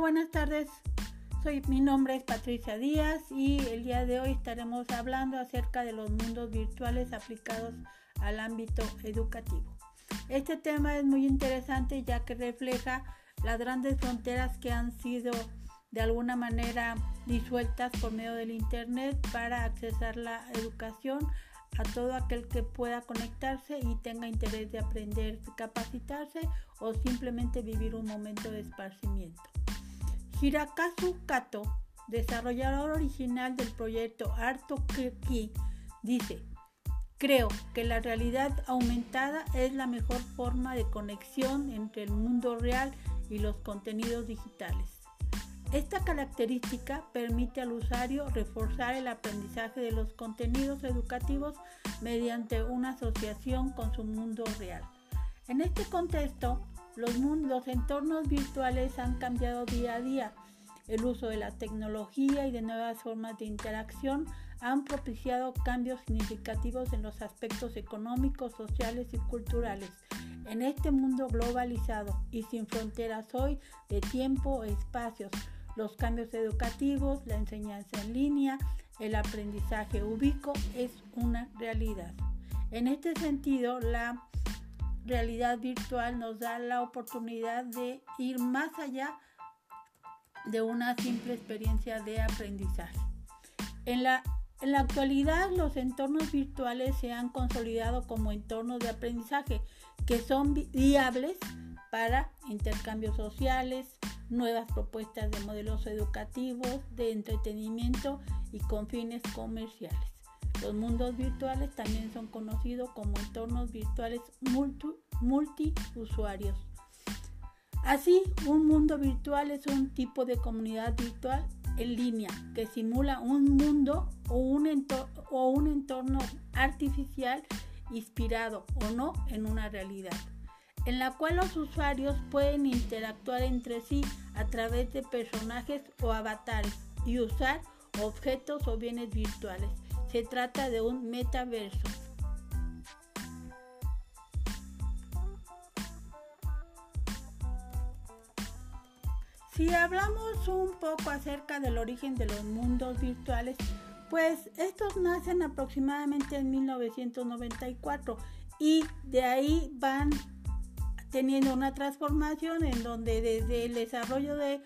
buenas tardes. Soy, mi nombre es Patricia Díaz y el día de hoy estaremos hablando acerca de los mundos virtuales aplicados al ámbito educativo. Este tema es muy interesante ya que refleja las grandes fronteras que han sido de alguna manera disueltas por medio del Internet para accesar la educación a todo aquel que pueda conectarse y tenga interés de aprender, capacitarse o simplemente vivir un momento de esparcimiento. Hirakazu Kato, desarrollador original del proyecto Arto dice, creo que la realidad aumentada es la mejor forma de conexión entre el mundo real y los contenidos digitales. Esta característica permite al usuario reforzar el aprendizaje de los contenidos educativos mediante una asociación con su mundo real. En este contexto, los, los entornos virtuales han cambiado día a día. El uso de la tecnología y de nuevas formas de interacción han propiciado cambios significativos en los aspectos económicos, sociales y culturales. En este mundo globalizado y sin fronteras hoy de tiempo o espacios, los cambios educativos, la enseñanza en línea, el aprendizaje ubico es una realidad. En este sentido, la realidad virtual nos da la oportunidad de ir más allá de una simple experiencia de aprendizaje. En la, en la actualidad, los entornos virtuales se han consolidado como entornos de aprendizaje que son viables para intercambios sociales, nuevas propuestas de modelos educativos, de entretenimiento y con fines comerciales. Los mundos virtuales también son conocidos como entornos virtuales multiusuarios. Así, un mundo virtual es un tipo de comunidad virtual en línea que simula un mundo o un, o un entorno artificial inspirado o no en una realidad en la cual los usuarios pueden interactuar entre sí a través de personajes o avatares y usar objetos o bienes virtuales. Se trata de un metaverso. Si hablamos un poco acerca del origen de los mundos virtuales, pues estos nacen aproximadamente en 1994 y de ahí van teniendo una transformación en donde desde el desarrollo de